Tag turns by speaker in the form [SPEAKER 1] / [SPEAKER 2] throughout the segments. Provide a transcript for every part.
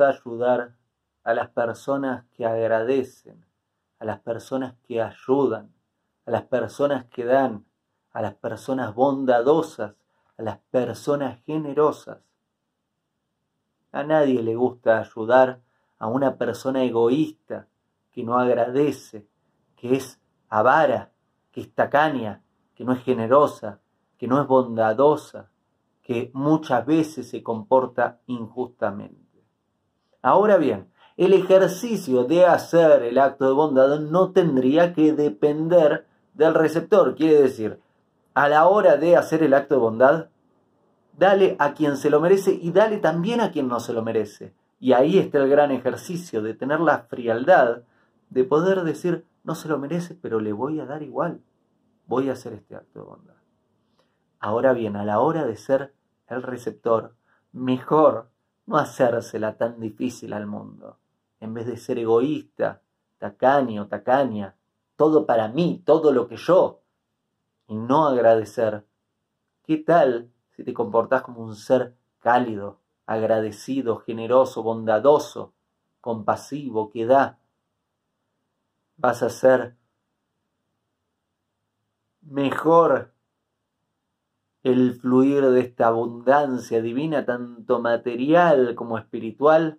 [SPEAKER 1] a ayudar a las personas que agradecen, a las personas que ayudan, a las personas que dan, a las personas bondadosas, a las personas generosas. A nadie le gusta ayudar a una persona egoísta que no agradece, que es avara, que es tacaña, que no es generosa, que no es bondadosa, que muchas veces se comporta injustamente. Ahora bien, el ejercicio de hacer el acto de bondad no tendría que depender del receptor. Quiere decir, a la hora de hacer el acto de bondad, dale a quien se lo merece y dale también a quien no se lo merece. Y ahí está el gran ejercicio de tener la frialdad de poder decir, no se lo merece, pero le voy a dar igual. Voy a hacer este acto de bondad. Ahora bien, a la hora de ser el receptor, mejor no hacérsela tan difícil al mundo. En vez de ser egoísta, tacaño, tacaña, todo para mí, todo lo que yo, y no agradecer, ¿qué tal si te comportás como un ser cálido, agradecido, generoso, bondadoso, compasivo, que da? Vas a ser mejor el fluir de esta abundancia divina, tanto material como espiritual,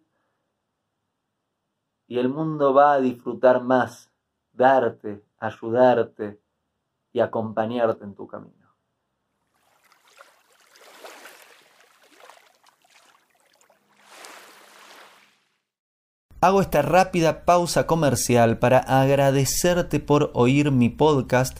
[SPEAKER 1] y el mundo va a disfrutar más, darte, ayudarte y acompañarte en tu camino. Hago esta rápida pausa comercial para agradecerte por oír mi podcast